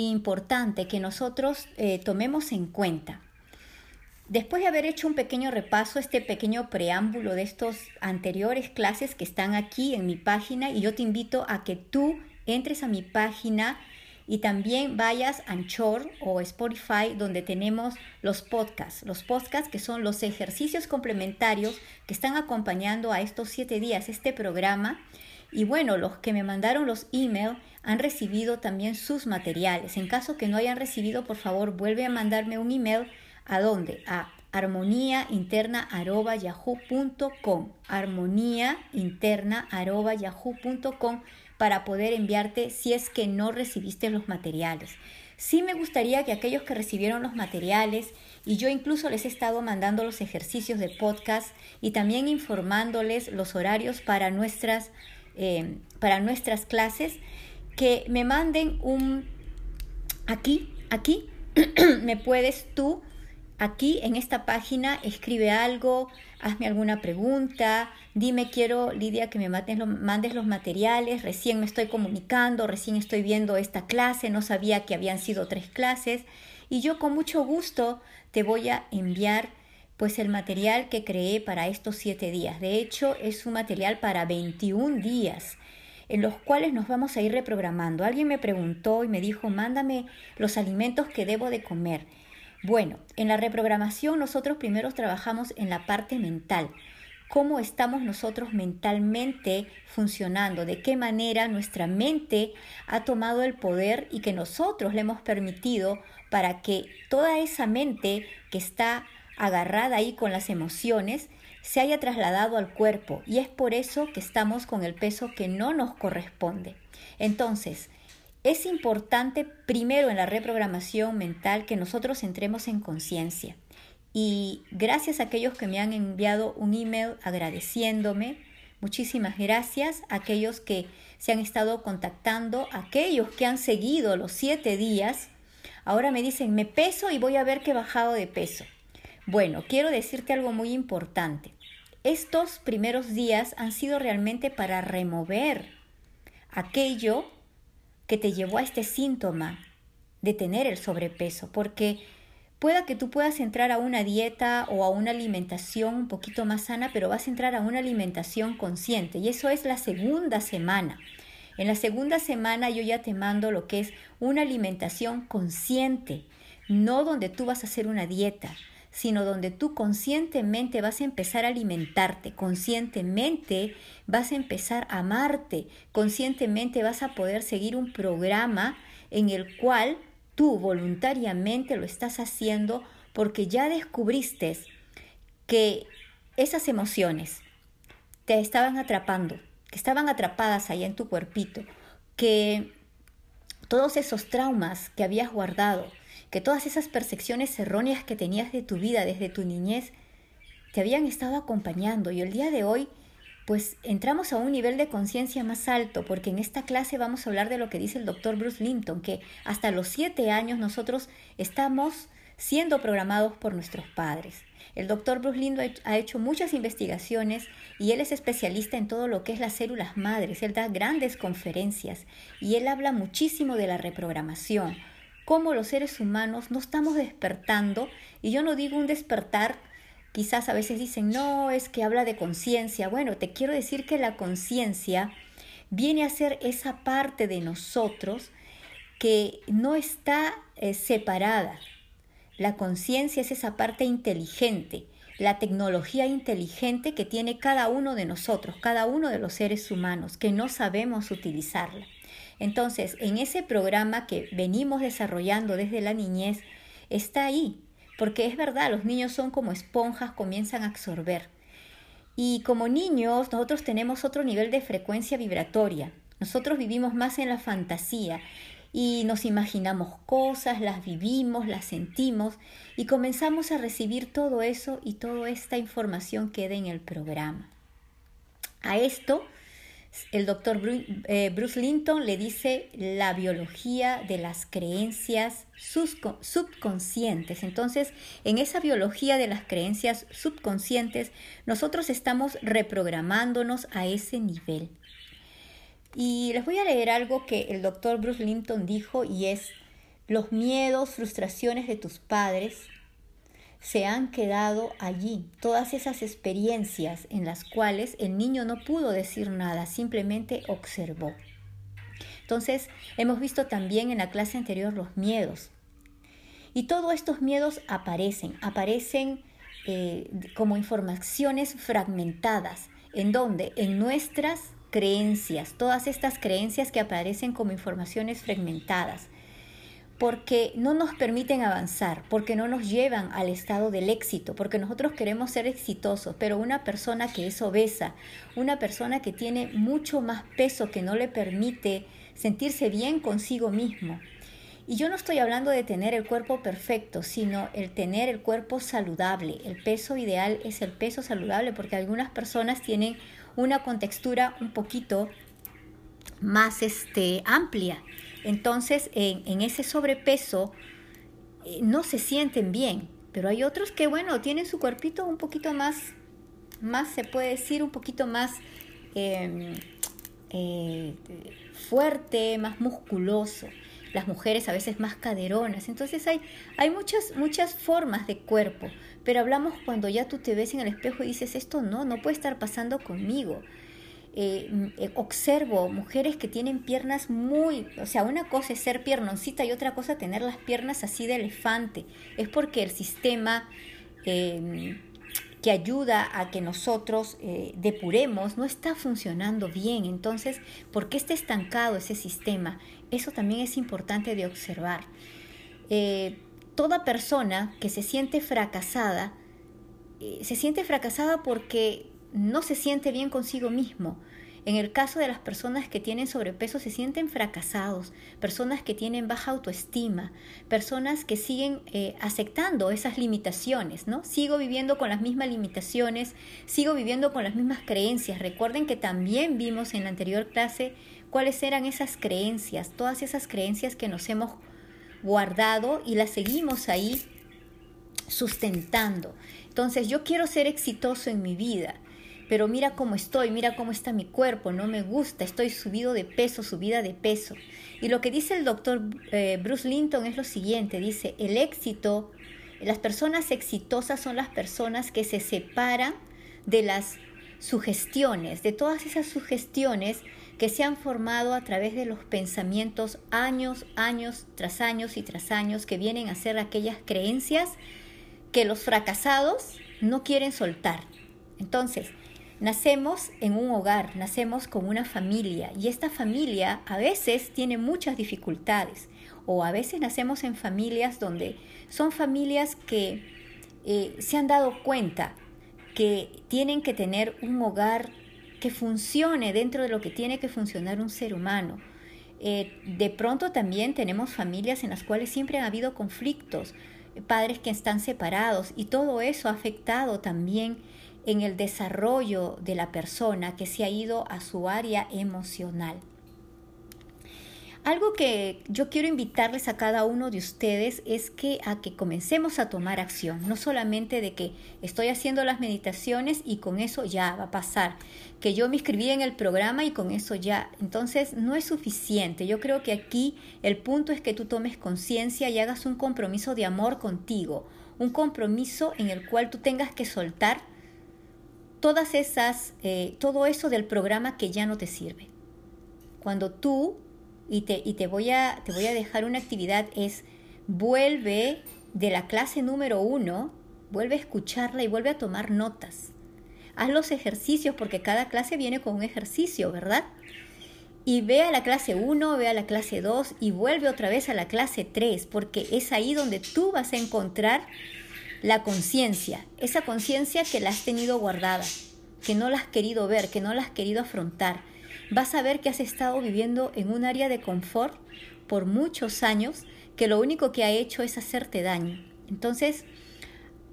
importante que nosotros eh, tomemos en cuenta. Después de haber hecho un pequeño repaso, este pequeño preámbulo de estos anteriores clases que están aquí en mi página, y yo te invito a que tú entres a mi página y también vayas a Anchor o Spotify donde tenemos los podcasts, los podcasts que son los ejercicios complementarios que están acompañando a estos siete días este programa. Y bueno, los que me mandaron los emails han recibido también sus materiales. En caso que no hayan recibido, por favor, vuelve a mandarme un email ¿A dónde? A armoníainterna.yahoo.com armoníainterna.yahoo.com para poder enviarte si es que no recibiste los materiales. Sí me gustaría que aquellos que recibieron los materiales y yo incluso les he estado mandando los ejercicios de podcast y también informándoles los horarios para nuestras, eh, para nuestras clases, que me manden un aquí, aquí, me puedes tú Aquí en esta página escribe algo, hazme alguna pregunta, dime quiero, Lidia, que me mandes los materiales, recién me estoy comunicando, recién estoy viendo esta clase, no sabía que habían sido tres clases y yo con mucho gusto te voy a enviar pues el material que creé para estos siete días. De hecho, es un material para 21 días en los cuales nos vamos a ir reprogramando. Alguien me preguntó y me dijo, mándame los alimentos que debo de comer. Bueno, en la reprogramación nosotros primero trabajamos en la parte mental. ¿Cómo estamos nosotros mentalmente funcionando? ¿De qué manera nuestra mente ha tomado el poder y que nosotros le hemos permitido para que toda esa mente que está agarrada ahí con las emociones se haya trasladado al cuerpo y es por eso que estamos con el peso que no nos corresponde. Entonces, es importante primero en la reprogramación mental que nosotros entremos en conciencia. Y gracias a aquellos que me han enviado un email agradeciéndome, muchísimas gracias a aquellos que se han estado contactando, aquellos que han seguido los siete días, ahora me dicen, me peso y voy a ver que he bajado de peso. Bueno, quiero decirte algo muy importante. Estos primeros días han sido realmente para remover aquello que te llevó a este síntoma de tener el sobrepeso, porque pueda que tú puedas entrar a una dieta o a una alimentación un poquito más sana, pero vas a entrar a una alimentación consciente y eso es la segunda semana. En la segunda semana yo ya te mando lo que es una alimentación consciente, no donde tú vas a hacer una dieta, sino donde tú conscientemente vas a empezar a alimentarte, conscientemente vas a empezar a amarte, conscientemente vas a poder seguir un programa en el cual tú voluntariamente lo estás haciendo porque ya descubriste que esas emociones te estaban atrapando, que estaban atrapadas ahí en tu cuerpito, que todos esos traumas que habías guardado, que todas esas percepciones erróneas que tenías de tu vida desde tu niñez te habían estado acompañando y el día de hoy pues entramos a un nivel de conciencia más alto, porque en esta clase vamos a hablar de lo que dice el doctor Bruce Linton, que hasta los siete años nosotros estamos siendo programados por nuestros padres. El doctor Bruce Linton ha hecho muchas investigaciones y él es especialista en todo lo que es las células madres. Él da grandes conferencias y él habla muchísimo de la reprogramación, cómo los seres humanos no estamos despertando, y yo no digo un despertar, quizás a veces dicen, no, es que habla de conciencia. Bueno, te quiero decir que la conciencia viene a ser esa parte de nosotros que no está eh, separada. La conciencia es esa parte inteligente, la tecnología inteligente que tiene cada uno de nosotros, cada uno de los seres humanos, que no sabemos utilizarla. Entonces, en ese programa que venimos desarrollando desde la niñez, está ahí, porque es verdad, los niños son como esponjas, comienzan a absorber. Y como niños, nosotros tenemos otro nivel de frecuencia vibratoria. Nosotros vivimos más en la fantasía y nos imaginamos cosas, las vivimos, las sentimos y comenzamos a recibir todo eso y toda esta información queda en el programa. A esto el doctor eh, Bruce Linton le dice la biología de las creencias subconscientes. Entonces, en esa biología de las creencias subconscientes, nosotros estamos reprogramándonos a ese nivel. Y les voy a leer algo que el doctor Bruce Linton dijo y es, los miedos, frustraciones de tus padres se han quedado allí, todas esas experiencias en las cuales el niño no pudo decir nada, simplemente observó. Entonces, hemos visto también en la clase anterior los miedos. Y todos estos miedos aparecen, aparecen eh, como informaciones fragmentadas. ¿En donde En nuestras creencias, todas estas creencias que aparecen como informaciones fragmentadas porque no nos permiten avanzar, porque no nos llevan al estado del éxito, porque nosotros queremos ser exitosos, pero una persona que es obesa, una persona que tiene mucho más peso que no le permite sentirse bien consigo mismo. Y yo no estoy hablando de tener el cuerpo perfecto, sino el tener el cuerpo saludable. El peso ideal es el peso saludable porque algunas personas tienen una contextura un poquito más este, amplia entonces, en, ese sobrepeso eh, no se sienten bien, pero hay otros que, bueno, tienen su cuerpito un poquito más, más se puede decir, un poquito más em, eh, fuerte, más musculoso. Las mujeres a veces más caderonas. Entonces hay, hay muchas, muchas formas de cuerpo, pero hablamos cuando ya tú te ves en el espejo y dices, esto no, no puede estar pasando conmigo. Eh, eh, observo mujeres que tienen piernas muy, o sea, una cosa es ser piernoncita y otra cosa tener las piernas así de elefante. Es porque el sistema em, que ayuda a que nosotros eh, depuremos no está funcionando bien. Entonces, ¿por qué está estancado ese sistema? Eso también es importante de observar. toda persona que se siente fracasada, se siente fracasada porque no se siente bien consigo mismo. En el caso de las personas que tienen sobrepeso se sienten fracasados, personas que tienen baja autoestima, personas que siguen eh, aceptando esas limitaciones, ¿no? Sigo viviendo con las mismas limitaciones, sigo viviendo con las mismas creencias. Recuerden que también vimos en la anterior clase cuáles eran esas creencias, todas esas creencias que nos hemos guardado y las seguimos ahí sustentando. Entonces yo quiero ser exitoso en mi vida pero mira cómo estoy, mira cómo está mi cuerpo, no me gusta, estoy subido de peso, subida de peso. Y lo que dice el doctor eh, Bruce Linton es lo siguiente, dice, el éxito, las personas exitosas son las personas que se separan de las sugestiones, de todas esas sugestiones que se han formado a través de los pensamientos años, años tras años y tras años, que vienen a ser aquellas creencias que los fracasados no quieren soltar. Entonces, Nacemos en un hogar, nacemos con una familia y esta familia a veces tiene muchas dificultades o a veces nacemos en familias donde son familias que eh, se han dado cuenta que tienen que tener un hogar que funcione dentro de lo que tiene que funcionar un ser humano. Eh, de pronto también tenemos familias en las cuales siempre han habido conflictos, padres que están separados y todo eso ha afectado también en el desarrollo de la persona que se ha ido a su área emocional. Algo que yo quiero invitarles a cada uno de ustedes es que a que comencemos a tomar acción, no solamente de que estoy haciendo las meditaciones y con eso ya va a pasar, que yo me inscribí en el programa y con eso ya, entonces no es suficiente. Yo creo que aquí el punto es que tú tomes conciencia y hagas un compromiso de amor contigo, un compromiso en el cual tú tengas que soltar todas esas, eh, todo eso del programa que ya no te sirve. Cuando tú, y, te, y te, voy a, te voy a dejar una actividad, es vuelve de la clase número uno, vuelve a escucharla y vuelve a tomar notas. Haz los ejercicios porque cada clase viene con un ejercicio, ¿verdad? Y ve a la clase 1, ve a la clase 2 y vuelve otra vez a la clase 3, porque es ahí donde tú vas a encontrar la conciencia, esa conciencia que la has tenido guardada, que no la has querido ver, que no la has querido afrontar. Vas a ver que has estado viviendo en un área de confort por muchos años que lo único que ha hecho es hacerte daño. Entonces,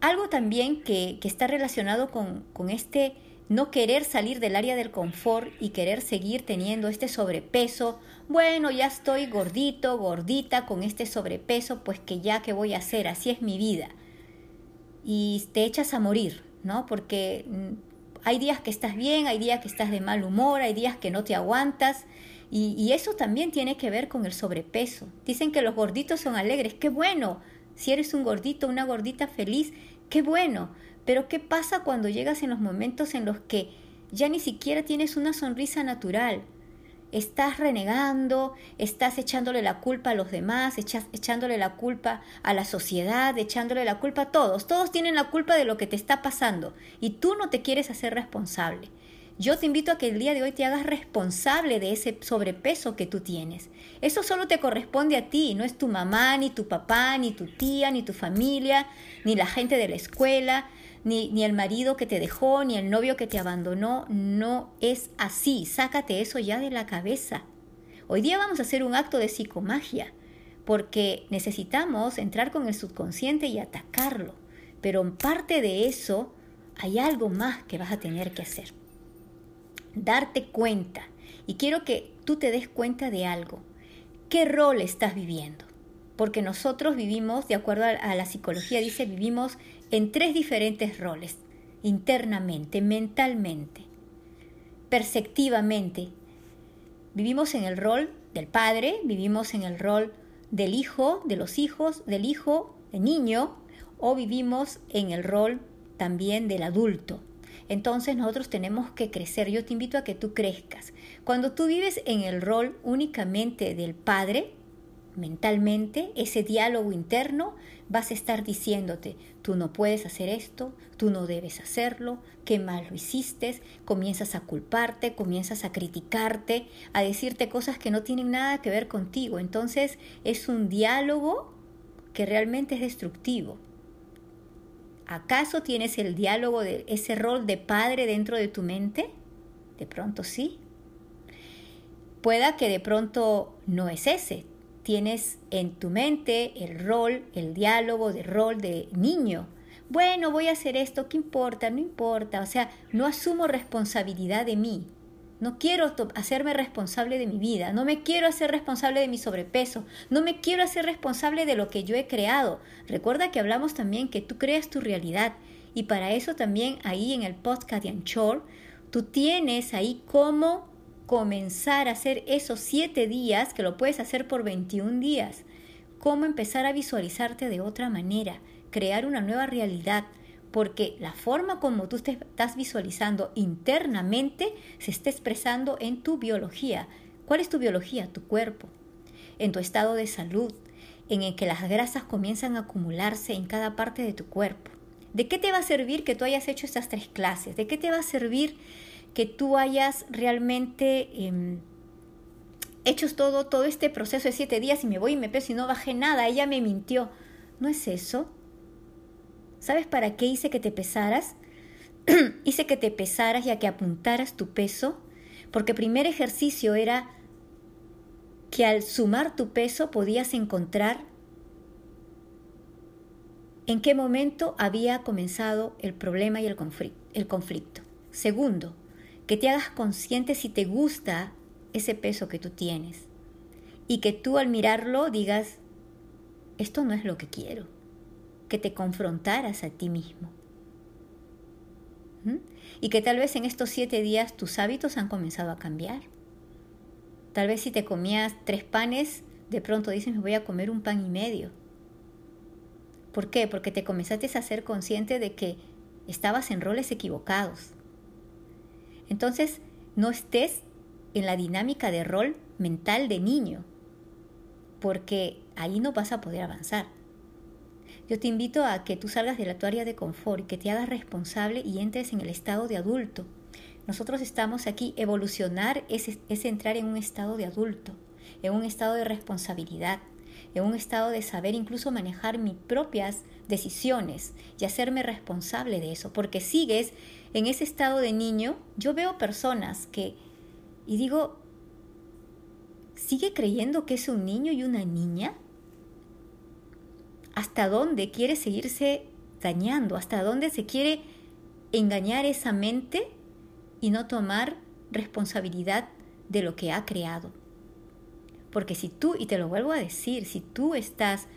algo también que, que está relacionado con, con este no querer salir del área del confort y querer seguir teniendo este sobrepeso. Bueno, ya estoy gordito, gordita con este sobrepeso, pues que ya que voy a hacer, así es mi vida y te echas a morir, ¿no? Porque mm, hay días que estás bien, hay días que estás de mal humor, hay días que no te aguantas Y, y, eso también tiene que ver con el sobrepeso. Dicen que los gorditos son alegres. ¡Qué bueno! Si eres un gordito, una gordita feliz, qué bueno. Pero ¿qué pasa cuando llegas en los momentos en los que ya ni siquiera tienes una sonrisa natural? Estás renegando, estás echándole la culpa a los demás, echándole la culpa a la sociedad, echándole la culpa a todos. Todos tienen la culpa de lo que te está pasando y tú no te quieres hacer responsable. Yo te invito a que el día de hoy te hagas responsable de ese sobrepeso que tú tienes. Eso solo te corresponde a ti, no es tu mamá, ni tu papá, ni tu tía, ni tu familia, ni la gente de la escuela, ni, ni el marido que te dejó, ni el novio que te abandonó. No es así. Sácate eso ya de la cabeza. Hoy día vamos a hacer un acto de psicomagia, porque necesitamos entrar con el subconsciente y atacarlo. Pero en parte de eso hay algo más que vas a tener que hacer darte cuenta. Y quiero que tú te des cuenta de algo. ¿Qué rol estás viviendo? Porque nosotros vivimos, de acuerdo a la psicología, dice, vivimos en tres diferentes roles, internamente, mentalmente, perceptivamente. Vivimos en el rol del padre, vivimos en el rol del hijo, de los hijos, del hijo, del niño, o vivimos en el rol también del adulto. Entonces nosotros tenemos que crecer. Yo te invito a que tú crezcas. Cuando tú vives en el rol únicamente del padre, mentalmente, ese diálogo interno, vas a estar diciéndote, tú no puedes hacer esto, tú no debes hacerlo, qué mal lo hiciste, comienzas a culparte, comienzas a criticarte, a decirte cosas que no tienen nada que ver contigo. Entonces es un diálogo que realmente es destructivo. ¿Acaso tienes el diálogo de ese rol de padre dentro de tu mente? De pronto sí. Pueda que de pronto no es ese. Tienes en tu mente el rol, el diálogo de rol de niño. Bueno, voy a hacer esto, ¿qué importa? No importa. O sea, no asumo responsabilidad de mí. No quiero hacerme responsable de mi vida, no me quiero hacer responsable de mi sobrepeso, no me quiero hacer responsable de lo que yo he creado. Recuerda que hablamos también que tú creas tu realidad y para eso también ahí en el podcast de Anchor, tú tienes ahí cómo comenzar a hacer esos siete días, que lo puedes hacer por 21 días, cómo empezar a visualizarte de otra manera, crear una nueva realidad, porque la forma como tú te estás visualizando internamente se está expresando en tu biología. ¿Cuál es tu biología? Tu cuerpo, en tu estado de salud, en el que las grasas comienzan a acumularse en cada parte de tu cuerpo. ¿De qué te va a servir que tú hayas hecho estas tres clases? ¿De qué te va a servir que tú hayas realmente em, hecho todo, todo este proceso de siete días y me voy y me peso y no bajé nada? Ella me mintió. ¿No es eso? ¿Sabes para qué hice que te pesaras? hice que te pesaras y a que apuntaras tu peso, porque el primer ejercicio era que al sumar tu peso podías encontrar en qué momento había comenzado el problema y el conflicto. Segundo, que te hagas consciente si te gusta ese peso que tú tienes y que tú al mirarlo digas, esto no es lo que quiero que te confrontaras a ti mismo. ¿Mm? Y que tal vez en estos siete días tus hábitos han comenzado a cambiar. Tal vez si te comías tres panes, de pronto dices, me voy a comer un pan y medio. ¿Por qué? Porque te comenzaste a ser consciente de que estabas en roles equivocados. Entonces, no estés en la dinámica de rol mental de niño, porque ahí no vas a poder avanzar. Yo te invito a que tú salgas de la tu área de confort y que te hagas responsable y entres en el estado de adulto. Nosotros estamos aquí, evolucionar es, es entrar en un estado de adulto, en un estado de responsabilidad, en un estado de saber incluso manejar mis propias decisiones y hacerme responsable de eso, porque sigues en ese estado de niño. Yo veo personas que, y digo, ¿sigue creyendo que es un niño y una niña? hasta dónde quiere seguirse dañando, hasta dónde se quiere engañar esa mente y no tomar responsabilidad de lo que ha creado. Porque si tú, y te lo vuelvo a decir, si tú estás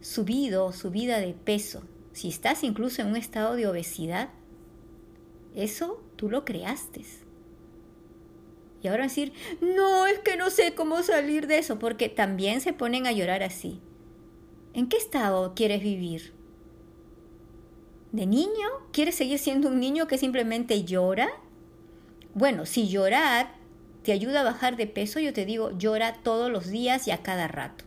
subido, subida de peso, si estás incluso en un estado de obesidad, eso tú lo creaste. Y ahora decir, no, es que no sé cómo salir de eso, porque también se ponen a llorar así. ¿En qué estado quieres vivir? ¿De niño? ¿Quieres seguir siendo un niño que simplemente llora? Bueno, si llorar te ayuda a bajar de peso, yo te digo, llora todos los días y a cada rato.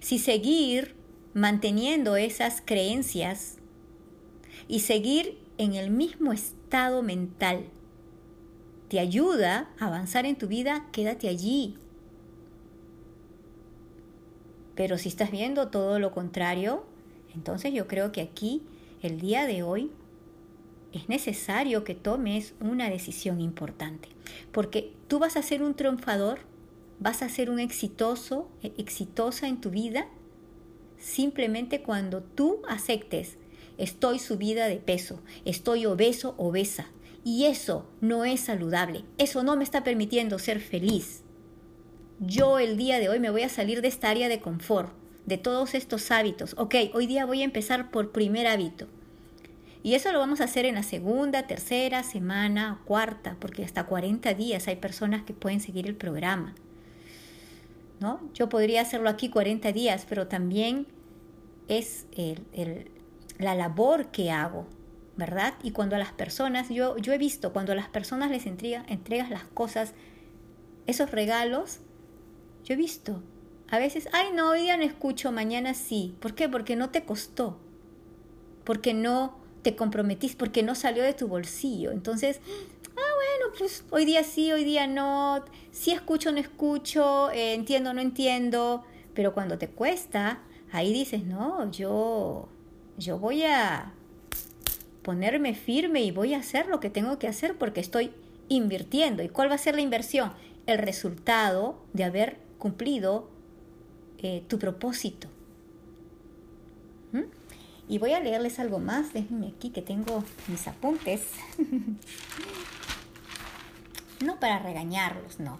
Si seguir manteniendo esas creencias y seguir en el mismo estado mental te ayuda a avanzar en tu vida, quédate allí. Pero si estás viendo todo lo contrario, entonces yo creo que aquí, el día de hoy, es necesario que tomes una decisión importante. Porque tú vas a ser un triunfador, vas a ser un exitoso, e, exitosa en tu vida, simplemente cuando tú aceptes, estoy subida de peso, estoy obeso, obesa. Y eso no es saludable, eso no me está permitiendo ser feliz. Yo el día de hoy me voy a salir de esta área de confort, de todos estos hábitos. Ok, hoy día voy a empezar por primer hábito y eso lo vamos a hacer en la segunda, tercera semana, cuarta, porque hasta 40 días hay personas que pueden seguir el programa. ¿no? Yo podría hacerlo aquí 40 días, pero también es la labor que hago, ¿verdad? Y cuando a las personas, yo, yo he visto, cuando a las personas les entrega, entregas las cosas, esos regalos, yo he visto, a veces, ay no, hoy día no escucho, mañana sí. ¿Por qué? Porque no te costó, porque no te comprometís porque no salió de tu bolsillo. Entonces, ah, bueno, pues hoy día sí, hoy día no, sí escucho, no escucho, eh, entiendo, no entiendo, pero cuando te cuesta, ahí dices, no, yo, yo voy a ponerme firme y voy a hacer lo que tengo que hacer porque estoy invirtiendo. ¿Y cuál va a ser la inversión? El resultado de haber cumplido eh, tu propósito. ¿Mm? Y voy a leerles algo más. Déjenme aquí que tengo mis apuntes. no para regañarlos, no.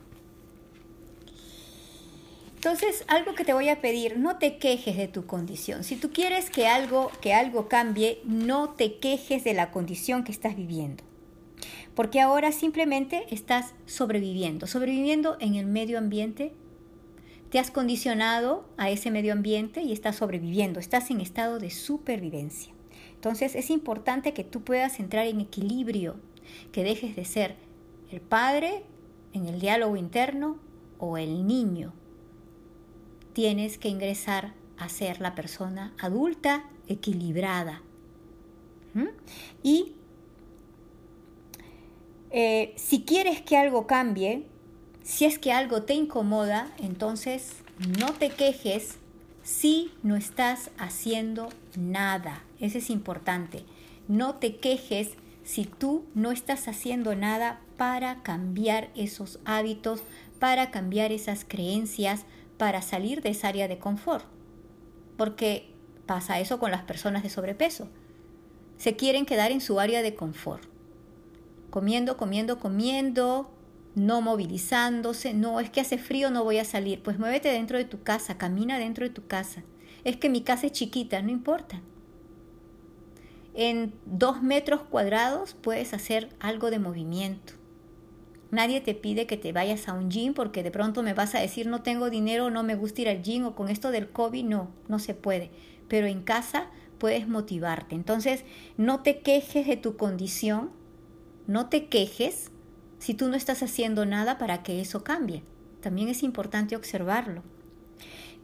Entonces, algo que te voy a pedir, no te quejes de tu condición. Si tú quieres que algo, que algo cambie, no te quejes de la condición que estás viviendo. Porque ahora simplemente estás sobreviviendo, sobreviviendo en el medio ambiente te has condicionado a ese medio ambiente y estás sobreviviendo, estás en estado de supervivencia. Entonces es importante que tú puedas entrar en equilibrio, que dejes de ser el padre en el diálogo interno o el niño. Tienes que ingresar a ser la persona adulta equilibrada. ¿Mm? Y eh, si quieres que algo cambie, si es que algo te incomoda, entonces no te quejes si no estás haciendo nada. Eso es importante. No te quejes si tú no estás haciendo nada para cambiar esos hábitos, para cambiar esas creencias, para salir de esa área de confort. Porque pasa eso con las personas de sobrepeso. Se quieren quedar en su área de confort. Comiendo, comiendo, comiendo, no movilizándose, no, es que hace frío, no voy a salir, pues muévete dentro de tu casa, camina dentro de tu casa. Es que mi casa es chiquita, no importa. En dos metros cuadrados puedes hacer algo de movimiento. Nadie te pide que te vayas a un gym porque de pronto me vas a decir no tengo dinero, no me gusta ir al gym o con esto del COVID, no, no se puede. Pero en casa puedes motivarte. Entonces, no te quejes de tu condición, no te quejes, si tú no estás haciendo nada para que eso cambie. También es importante observarlo.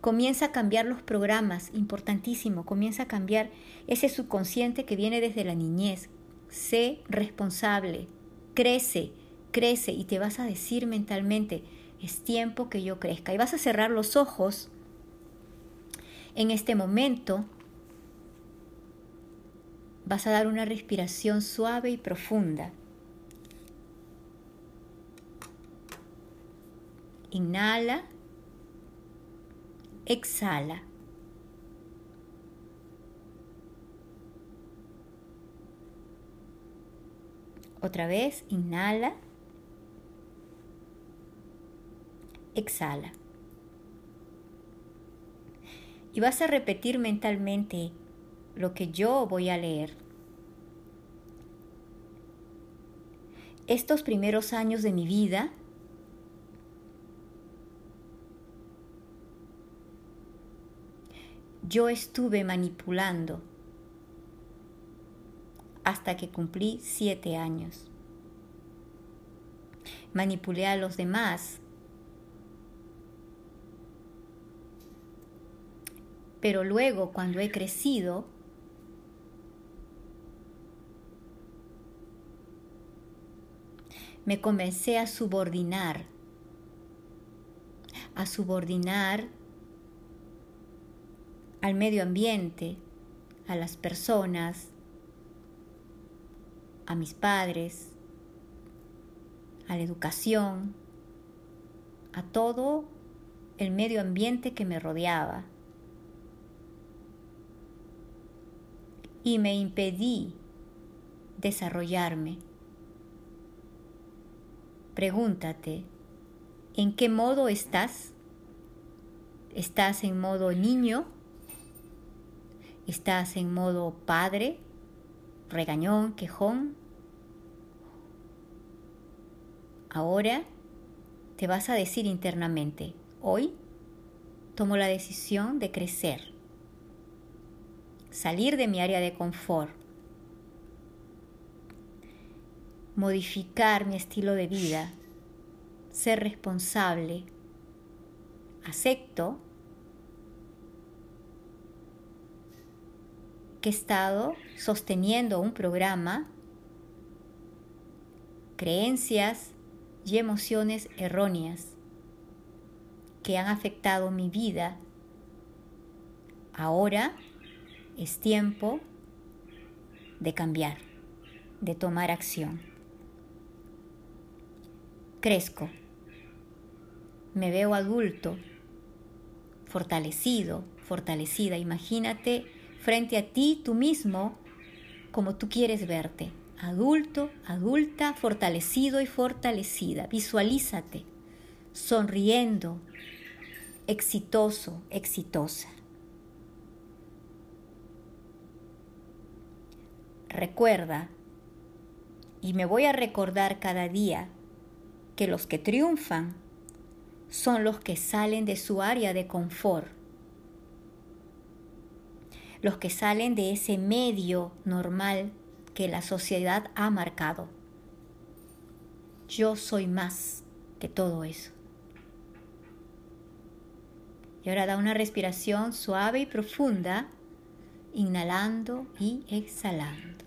Comienza a cambiar los programas, importantísimo, comienza a cambiar ese subconsciente que viene desde la niñez. Sé responsable, crece, crece y te vas a decir mentalmente, es tiempo que yo crezca. Y vas a cerrar los ojos en este momento. Vas a dar una respiración suave y profunda. Inhala. Exhala. Otra vez, inhala. Exhala. Y vas a repetir mentalmente lo que yo voy a leer. estos primeros años de mi vida, yo estuve manipulando hasta que cumplí siete años. Manipulé a los demás. Pero luego, cuando he crecido, me comencé a subordinar, a subordinar al medio ambiente, a las personas, a mis padres, a la educación, a todo el medio ambiente que me rodeaba. Y me impedí desarrollarme. Pregúntate, ¿en qué modo estás? ¿Estás en modo niño? ¿Estás en modo padre? ¿Regañón? ¿Quejón? Ahora te vas a decir internamente, hoy tomo la decisión de crecer, salir de mi área de confort, modificar mi estilo de vida, ser responsable, acepto que he estado sosteniendo un programa, creencias y emociones erróneas que han afectado mi vida. Ahora es tiempo de cambiar, de tomar acción crezco, me veo adulto, fortalecido, fortalecida. Imagínate frente a ti tú mismo como tú quieres verte, adulto, adulta, fortalecido y fortalecida. Visualízate, sonriendo, exitoso, exitosa. Recuerda, y me voy a recordar cada día que los que triunfan son los que salen de su área de confort, los que salen de ese medio normal que la sociedad ha marcado. Yo soy más que todo eso. Y ahora da una respiración suave y profunda, inhalando y exhalando.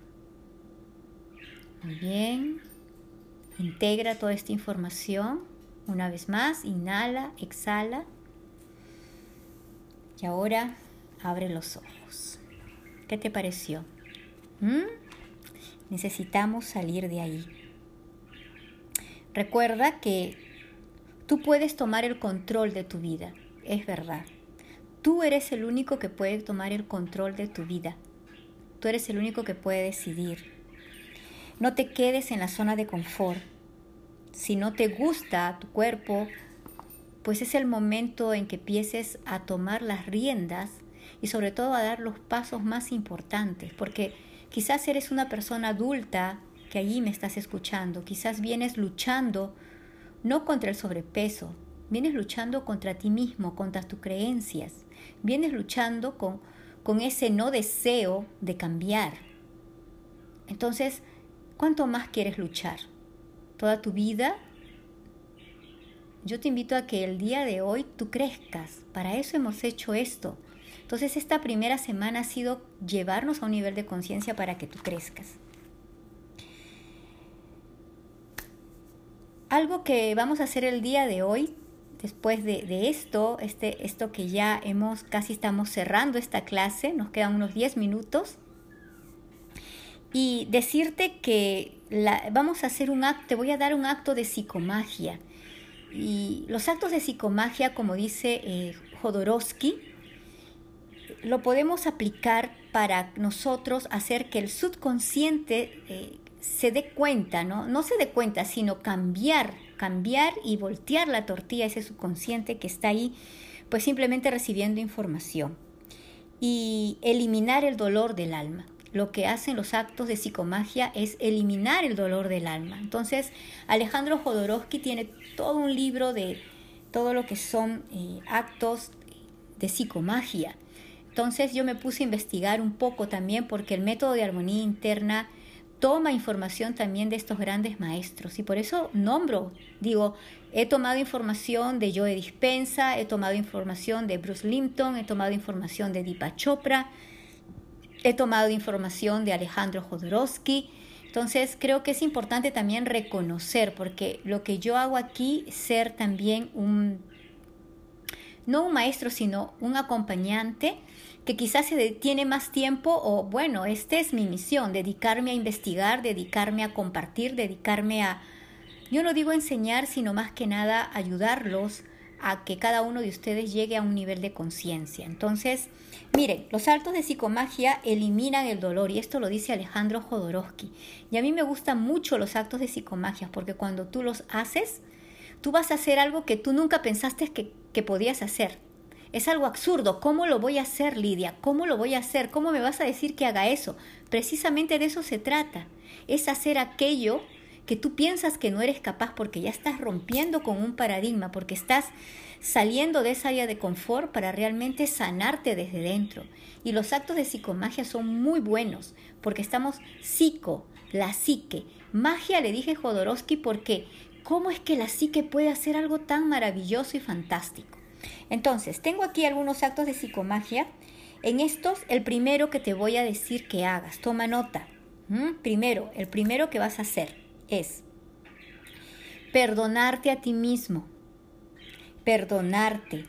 Muy bien. Integra toda esta información. Una vez más, inhala, exhala. Y ahora abre los ojos. ¿Qué te pareció? ¿Mm? Necesitamos salir de ahí. Recuerda que tú puedes tomar el control de tu vida. Es verdad. Tú eres el único que puede tomar el control de tu vida. Tú eres el único que puede decidir. No te quedes en la zona de confort. Si no te gusta tu cuerpo, pues es el momento en que empieces a tomar las riendas y sobre todo a dar los pasos más importantes, porque quizás eres una persona adulta que allí me estás escuchando, quizás vienes luchando no contra el sobrepeso, vienes luchando contra ti mismo, contra tus creencias, vienes luchando con, con ese no deseo de cambiar. Entonces, ¿Cuánto más quieres luchar? ¿Toda tu vida? Yo te invito a que el día de hoy tú crezcas. Para eso hemos hecho esto. Entonces esta primera semana ha sido llevarnos a un nivel de conciencia para que tú crezcas. Algo que vamos a hacer el día de hoy, después de, esto, este, esto que ya hemos, casi estamos cerrando esta clase, nos quedan unos 10 minutos, y decirte que vamos a hacer un acto, te voy a dar un acto de psicomagia. Y los actos de psicomagia, como dice eh, Jodorowsky, lo podemos aplicar para nosotros hacer que el subconsciente eh, se dé cuenta, ¿no? No se dé cuenta, sino cambiar, cambiar y voltear la tortilla ese subconsciente que está ahí, pues simplemente recibiendo información. Y eliminar el dolor del alma lo que hacen los actos de psicomagia es eliminar el dolor del alma. Entonces, Alejandro Jodorowsky tiene todo un libro de todo lo que son eh, actos de psicomagia. Entonces yo me puse a investigar un poco también porque el método de armonía interna toma información también de estos grandes maestros y por eso nombro, digo, he tomado información de Joe Dispensa, he tomado información de Bruce Limpton, he tomado información de Deepak Chopra, he tomado información de Alejandro Jodorowsky. Entonces creo que es importante también reconocer, porque lo que yo hago aquí, ser también un, no un maestro, sino un acompañante que quizás se tiene más tiempo o bueno, esta es mi misión, dedicarme a investigar, dedicarme a compartir, dedicarme a, yo no digo enseñar, sino más que nada ayudarlos a que cada uno de ustedes llegue a un nivel de conciencia. Entonces, miren, los saltos de psicomagia eliminan el dolor y esto lo dice Alejandro Jodorowsky. Y a mí me gustan mucho los actos de psicomagia porque cuando tú los haces, tú vas a hacer algo que tú nunca pensaste que, que podías hacer. Es algo absurdo. ¿Cómo lo voy a hacer, Lidia? ¿Cómo lo voy a hacer? ¿Cómo me vas a decir que haga eso? Precisamente de eso se trata. Es hacer aquello que tú piensas que no eres capaz porque ya estás rompiendo con un paradigma, porque estás saliendo de esa área de confort para realmente sanarte desde dentro. Y los actos de psicomagia son muy buenos porque estamos psico, la psique. Magia le dije Jodorowsky porque ¿cómo es que la psique puede hacer algo tan maravilloso y fantástico? Entonces, tengo aquí algunos actos de psicomagia. En estos, el primero que te voy a decir que hagas, toma nota. Primero, el primero que vas a hacer es perdonarte a ti mismo, perdonarte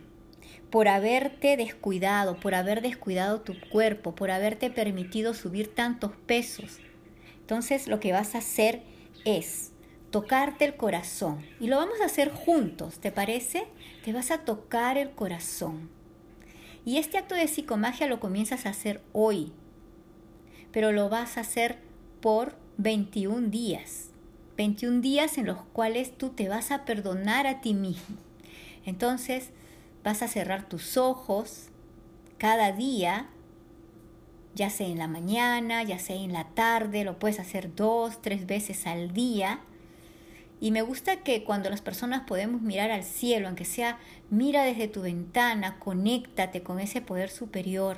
por haberte descuidado, por haber descuidado tu cuerpo, por haberte permitido subir tantos pesos. Entonces lo que vas a hacer es tocarte el corazón. Y lo vamos a hacer juntos, ¿te parece? Te vas a tocar el corazón. Y este acto de psicomagia lo comienzas a hacer hoy, pero lo vas a hacer por 21 días. 21 días en los cuales tú te vas a perdonar a ti mismo. Entonces vas a cerrar tus ojos cada día, ya sea en la mañana, ya sea en la tarde, lo puedes hacer dos, tres veces al día y me gusta que cuando las personas podemos mirar al cielo, aunque sea mira desde tu ventana, conéctate con ese poder superior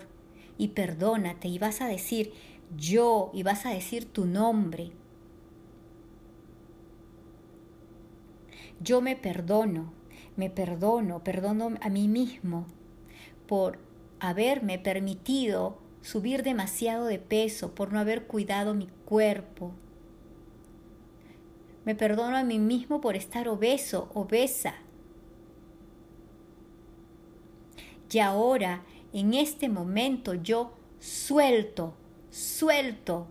y perdónate y vas a decir yo y vas a decir tu nombre. Yo me perdono, me perdono, perdono a mí mismo por haberme permitido subir demasiado de peso, por no haber cuidado mi cuerpo, me perdono a mí mismo por estar obeso, obesa. Y ahora, en este momento, yo suelto, suelto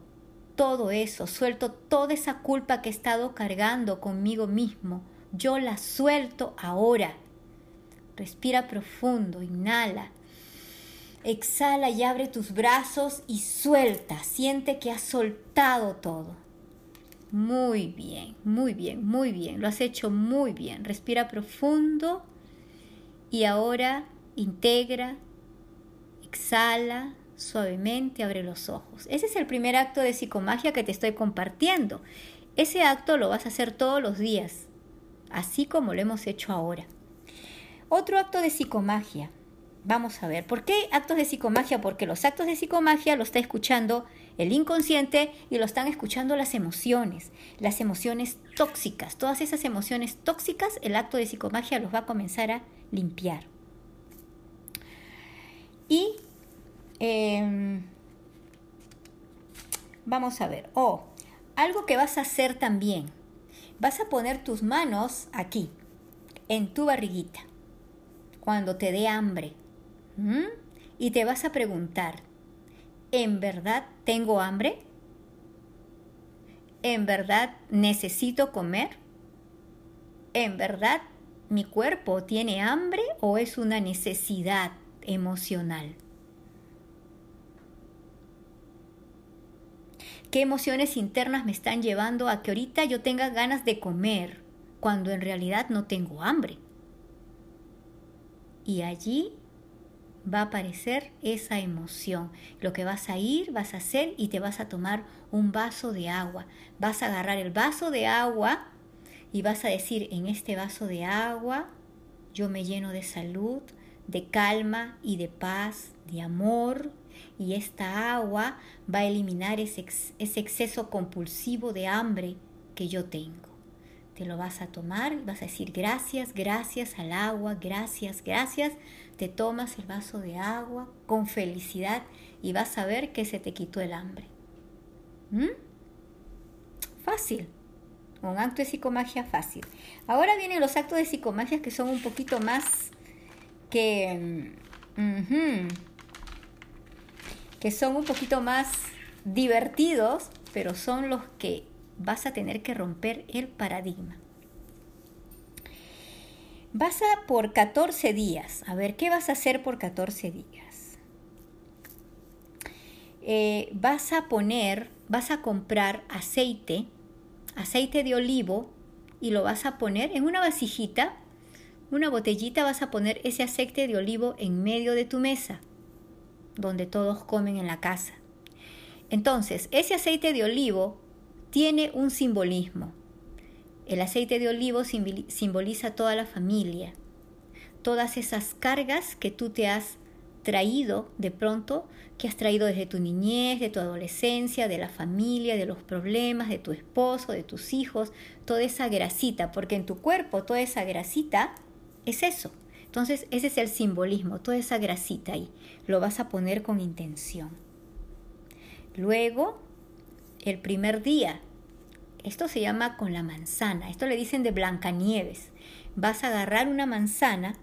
todo eso, suelto toda esa culpa que he estado cargando conmigo mismo. Yo la suelto ahora. Respira profundo, inhala. Exhala y abre tus brazos y suelta. Siente que has soltado todo. Muy bien, muy bien, muy bien. Lo has hecho muy bien. Respira profundo y ahora integra, exhala suavemente, abre los ojos. Ese es el primer acto de psicomagia que te estoy compartiendo. Ese acto lo vas a hacer todos los días, así como lo hemos hecho ahora. Otro acto de psicomagia. Vamos a ver, ¿por qué actos de psicomagia? Porque los actos de psicomagia lo está escuchando el inconsciente y lo están escuchando las emociones, las emociones tóxicas. Todas esas emociones tóxicas, el acto de psicomagia los va a comenzar a limpiar. Y em, vamos a ver, oh, algo que vas a hacer también. Vas a poner tus manos aquí, en tu barriguita, cuando te dé hambre. Y te vas a preguntar, ¿en verdad tengo hambre? ¿En verdad necesito comer? ¿En verdad mi cuerpo tiene hambre o es una necesidad emocional? ¿Qué emociones internas me están llevando a que ahorita yo tenga ganas de comer cuando en realidad no tengo hambre? Y allí va a aparecer esa emoción. Lo que vas a ir, vas a hacer y te vas a tomar un vaso de agua. Vas a agarrar el vaso de agua y vas a decir, en este vaso de agua yo me lleno de salud, de calma y de paz, de amor, y esta agua va a eliminar ese, exceso compulsivo de hambre que yo tengo. Te lo vas a tomar, vas a decir gracias, gracias al agua, gracias, gracias. Te tomas el vaso de agua con felicidad y vas a ver que se te quitó el hambre. ¿Mm? Fácil. Un acto de psicomagia fácil. Ahora vienen los actos de psicomagia que son un poquito más que... Mm, que son un poquito más divertidos, pero son los que vas a tener que romper el paradigma. Vas a por 14 días. A ver, ¿qué vas a hacer por 14 días? Eh, vas a poner, vas a comprar aceite, aceite de olivo, y lo vas a poner en una vasijita, una botellita, vas a poner ese aceite de olivo en medio de tu mesa, donde todos comen en la casa. Entonces, ese aceite de olivo tiene un simbolismo. El aceite de olivo simboliza toda la familia, todas esas cargas que tú te has traído de pronto, que has traído desde tu niñez, de tu adolescencia, de la familia, de los problemas, de tu esposo, de tus hijos, toda esa grasita, porque en tu cuerpo toda esa grasita es eso. Entonces ese es el simbolismo, toda esa grasita ahí, lo vas a poner con intención. Luego el primer día. Esto se llama con la manzana. Esto le dicen de Blancanieves. Vas a agarrar una manzana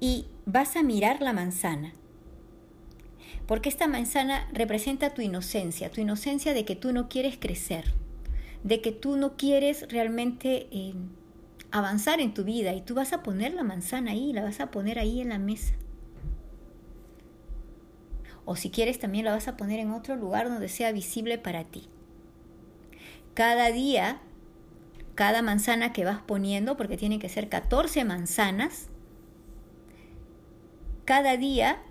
y vas a mirar la manzana. Porque esta manzana representa tu inocencia, tu inocencia de que tú no quieres crecer, de que tú no quieres realmente eh, avanzar en tu vida y tú vas a poner la manzana ahí, la vas a poner ahí en la mesa. O si quieres también la vas a poner en otro lugar donde sea visible para ti. Cada día, cada manzana que vas poniendo, porque tienen que ser 14 manzanas, cada día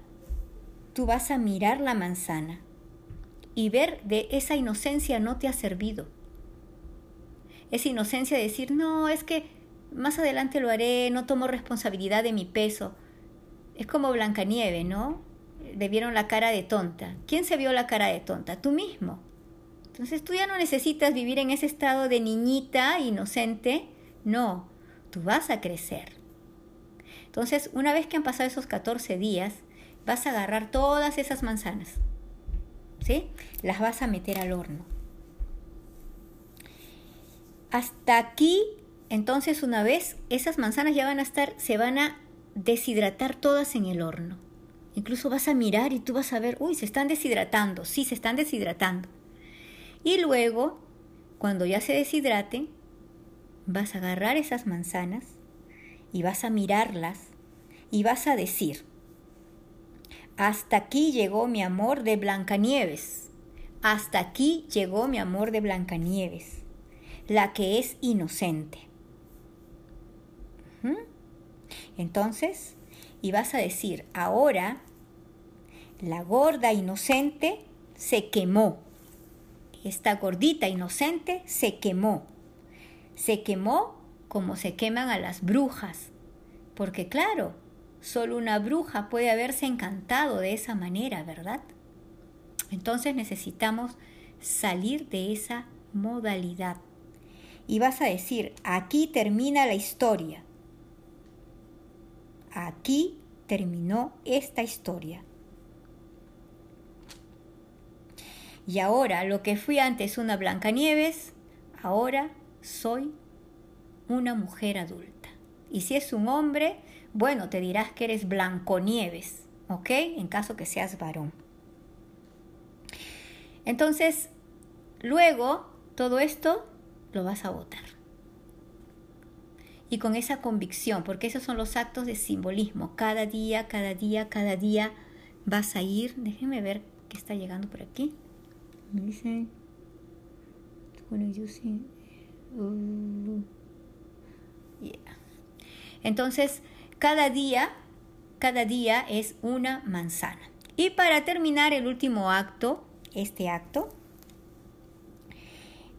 tú vas a mirar la manzana y ver de esa inocencia no te ha servido. Esa inocencia de decir, no, es que más adelante lo haré, no tomo responsabilidad de mi peso. Es como Blancanieve, ¿no? Le vieron la cara de tonta. ¿Quién se vio la cara de tonta? Tú mismo. Entonces tú ya no necesitas vivir en ese estado de niñita inocente. No, tú vas a crecer. Entonces, una vez que han pasado esos 14 días, vas a agarrar todas esas manzanas. ¿Sí? Las vas a meter al horno. Hasta aquí, entonces una vez, esas manzanas ya van a estar, se van a deshidratar todas en el horno. Incluso vas a mirar y tú vas a ver, uy, se están deshidratando, sí, se están deshidratando. Y luego, cuando ya se deshidraten, vas a agarrar esas manzanas y vas a mirarlas y vas a decir, hasta aquí llegó mi amor de Blancanieves, hasta aquí llegó mi amor de Blancanieves, la que es inocente. Entonces, y vas a decir, ahora la gorda inocente se quemó. Esta gordita inocente se quemó. Se quemó como se queman a las brujas. Porque claro, solo una bruja puede haberse encantado de esa manera, ¿verdad? Entonces necesitamos salir de esa modalidad. Y vas a decir, aquí termina la historia. Aquí terminó esta historia. Y ahora lo que fui antes una Blancanieves, ahora soy una mujer adulta. Y si es un hombre, bueno, te dirás que eres Blanconieves, ¿ok? En caso que seas varón. Entonces, luego, todo esto lo vas a votar y con esa convicción, porque esos son los actos de simbolismo. Cada día, cada día, cada día vas a ir. Déjenme ver qué está llegando por aquí. Dice. Entonces, cada día, cada día es una manzana. Y para terminar el último acto, este acto,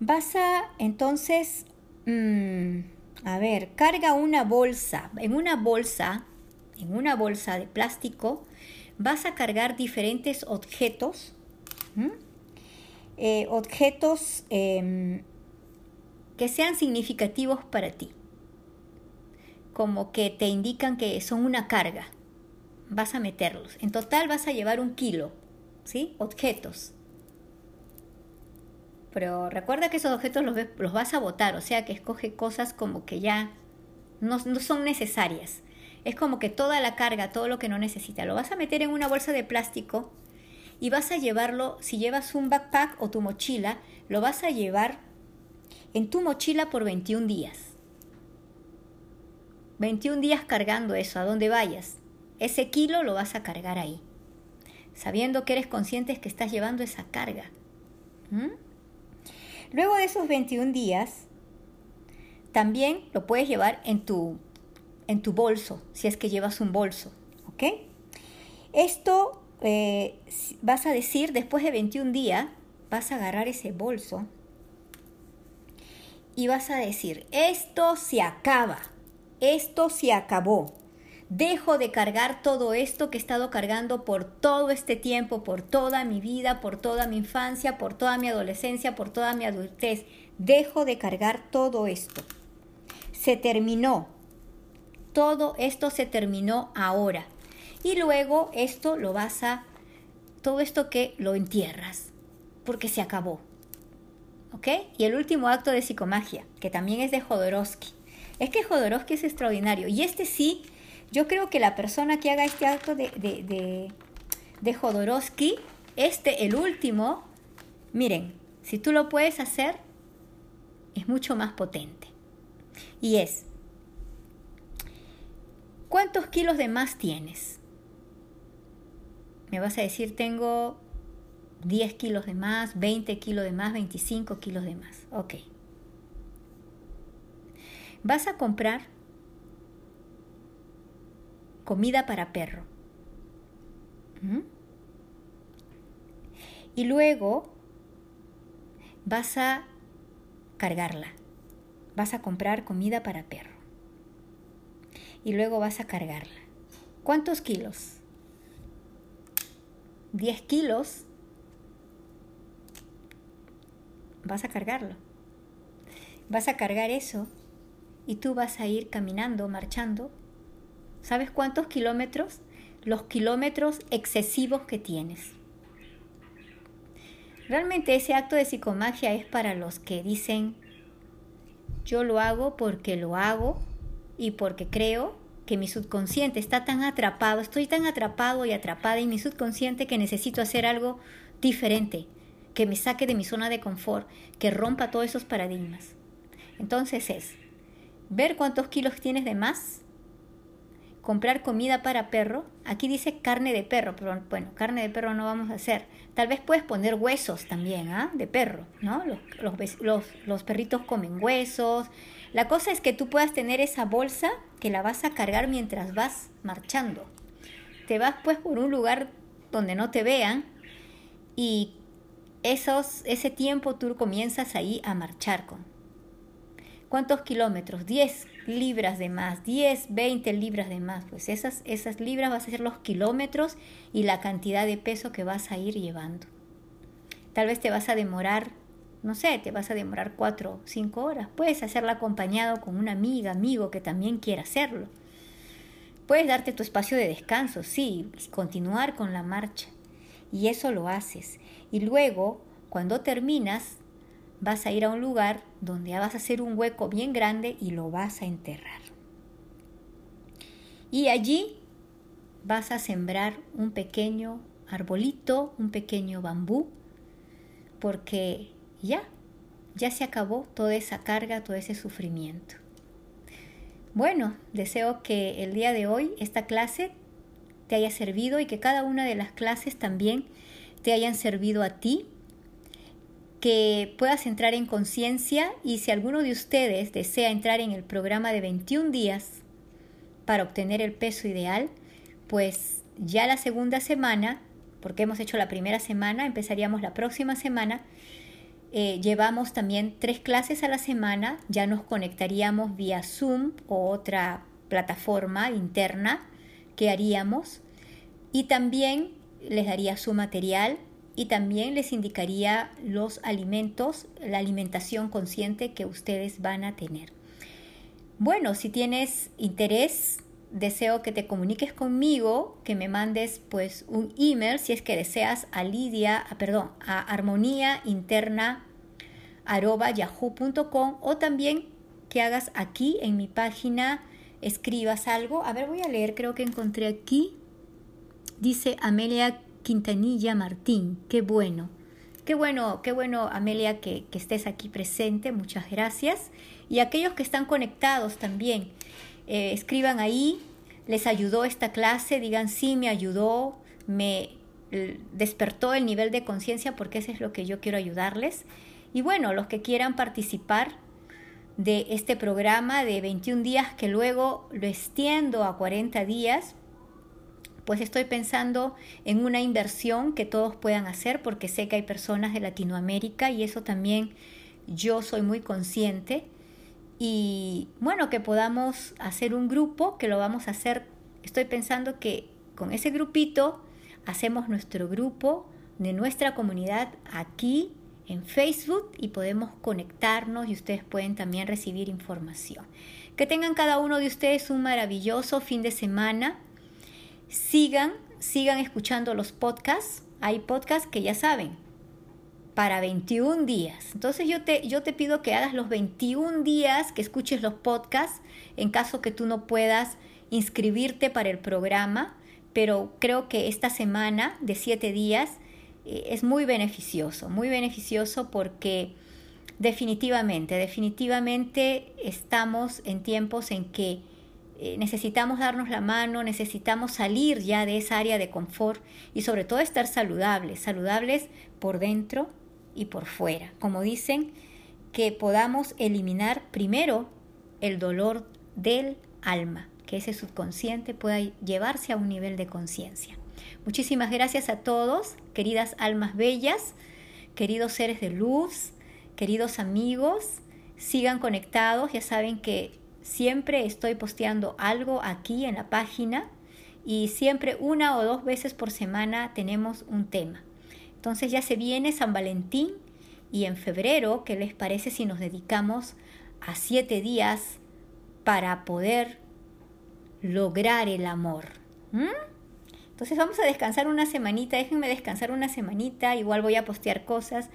vas a entonces, mm, a ver, carga una bolsa. En una bolsa, en una bolsa de plástico, vas a cargar diferentes objetos, eh, objetos em, que sean significativos para ti, como que te indican que son una carga. Vas a meterlos. En total vas a llevar un kilo, ¿sí? Objetos. Pero recuerda que esos objetos los, los vas a botar, o sea que escoge cosas como que ya no, no son necesarias. Es como que toda la carga, todo lo que no necesita, lo vas a meter en una bolsa de plástico y vas a llevarlo, si llevas un backpack o tu mochila, lo vas a llevar en tu mochila por 21 días. 21 días cargando eso, a donde vayas. Ese kilo lo vas a cargar ahí, sabiendo que eres consciente que estás llevando esa carga. ¿Mm? Luego de esos 21 días, también lo puedes llevar en tu en tu bolso, si es que llevas un bolso. ¿Ok? Esto eh, vas a decir, después de 21 días, vas a agarrar ese bolso y vas a decir, esto se acaba, esto se acabó. Dejo de cargar todo esto que he estado cargando por todo este tiempo, por toda mi vida, por toda mi infancia, por toda mi adolescencia, por toda mi adultez. Dejo de cargar todo esto. Se terminó. Todo esto se terminó ahora. Y luego esto lo vas a, todo esto que lo entierras, porque se acabó. ¿Ok? Y el último acto de psicomagia, que también es de Jodorowsky. Es que Jodorowsky es extraordinario. Y este sí, yo creo que la persona que haga este acto de, de, de, de Jodorowsky, este, el último, miren, si tú lo puedes hacer, es mucho más potente. Y es, ¿Cuántos kilos de más tienes? Me vas a decir, tengo 10 kilos de más, 20 kilos de más, 25 kilos de más. Ok. Vas a comprar comida para perro. ¿Mm? Y luego vas a cargarla. Vas a comprar comida para perro y luego vas a cargarla. ¿Cuántos kilos? 10 kilos. Vas a cargarlo. Vas a cargar eso y tú vas a ir caminando, marchando. ¿Sabes cuántos kilómetros? Los kilómetros excesivos que tienes. Realmente ese acto de psicomagia es para los que dicen, yo lo hago porque lo hago y porque creo que mi subconsciente está tan atrapado, estoy tan atrapado y atrapada en mi subconsciente que necesito hacer algo diferente, que me saque de mi zona de confort, que rompa todos esos paradigmas. Entonces es ver cuántos kilos tienes de más, comprar comida para perro, aquí dice carne de perro, pero bueno, carne de perro no vamos a hacer. Tal vez puedes poner huesos también, ¿ah? De perro, ¿no? Los, los, perritos comen huesos, la cosa es que tú puedas tener esa bolsa que la vas a cargar mientras vas marchando. Te vas pues por un lugar donde no te vean y esos, ese tiempo tú comienzas ahí a marchar con. ¿Cuántos kilómetros? 10 libras de más, 10, 20 libras de más. Pues esas, esas libras vas a ser los kilómetros y la cantidad de peso que vas a ir llevando. Tal vez te vas a demorar no sé, te vas a demorar cuatro o cinco horas. Puedes hacerlo acompañado con una amiga, amigo que también quiera hacerlo. Puedes darte tu espacio de descanso, sí, continuar con la marcha. Y eso lo haces. Y luego, cuando terminas, vas a ir a un lugar donde vas a hacer un hueco bien grande y lo vas a enterrar. Y allí vas a sembrar un pequeño arbolito, un pequeño bambú, porque ya, ya se acabó toda esa carga, todo ese sufrimiento. Bueno, deseo que el día de hoy esta clase te haya servido y que cada una de las clases también te hayan servido a ti, que puedas entrar en conciencia y si alguno de ustedes desea entrar en el programa de 21 días para obtener el peso ideal, pues ya la segunda semana, porque hemos hecho la primera semana, empezaríamos la próxima semana, eh, llevamos también tres clases a la semana, ya nos conectaríamos vía Zoom o otra plataforma interna que haríamos y también les daría su material y también les indicaría los alimentos, la alimentación consciente que ustedes van a tener. Bueno, si tienes interés, deseo que te comuniques conmigo, que me mandes pues un email si es que deseas a Lidia, perdón, a armonía interna yahoo.com o también que hagas aquí en mi página, escribas algo. A ver, voy a leer, creo que encontré aquí. Dice Amelia Quintanilla Martín, qué bueno. Qué bueno, qué bueno, Amelia, que, estés aquí presente. Muchas gracias y aquellos que están conectados también. Eh, escriban ahí, les ayudó esta clase, digan sí, me ayudó, me despertó el nivel de conciencia porque eso es lo que yo quiero ayudarles. Y bueno, los que quieran participar de este programa de 21 días que luego lo extiendo a 40 días, pues estoy pensando en una inversión que todos puedan hacer porque sé que hay personas de Latinoamérica y eso también yo soy muy consciente y bueno, que podamos hacer un grupo, que lo vamos a hacer, estoy pensando que con ese grupito hacemos nuestro grupo de nuestra comunidad aquí en Facebook y podemos conectarnos y ustedes pueden también recibir información. Que tengan cada uno de ustedes un maravilloso fin de semana. Sigan, sigan escuchando los podcasts. Hay podcasts que ya saben, para 21 días. Entonces yo te, yo te pido que hagas los 21 días, que escuches los podcasts, en caso que tú no puedas inscribirte para el programa, pero creo que esta semana de 7 días eh, es muy beneficioso, muy beneficioso porque definitivamente, definitivamente estamos en tiempos en que eh, necesitamos darnos la mano, necesitamos salir ya de esa área de confort y sobre todo estar saludables, saludables por dentro y por fuera. Como dicen, que podamos eliminar primero el dolor del alma, que ese subconsciente pueda llevarse a un nivel de conciencia. Muchísimas gracias a todos, queridas almas bellas, queridos seres de luz, queridos amigos, sigan conectados, ya saben que siempre estoy posteando algo aquí en la página y siempre una o dos veces por semana tenemos un tema. Entonces ya se viene San Valentín y en febrero, ¿qué les parece si nos dedicamos a siete días para poder lograr el amor? ¿Mm? Entonces vamos a descansar una semanita, déjenme descansar una semanita, igual voy a postear cosas.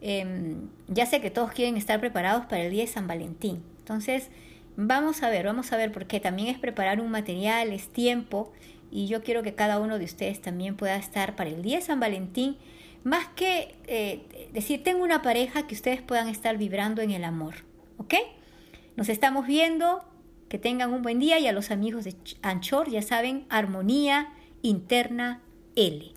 Em, ya sé que todos quieren estar preparados para el día de San Valentín. Entonces, vamos a ver, vamos a ver, porque también es preparar un material, es tiempo, y yo quiero que cada uno de ustedes también pueda estar para el día de San Valentín más que eh, decir, tengo una pareja, que ustedes puedan estar vibrando en el amor. ¿Ok? Nos estamos viendo, que tengan un buen día y a los amigos de Anchor, ya saben, armonía interna L.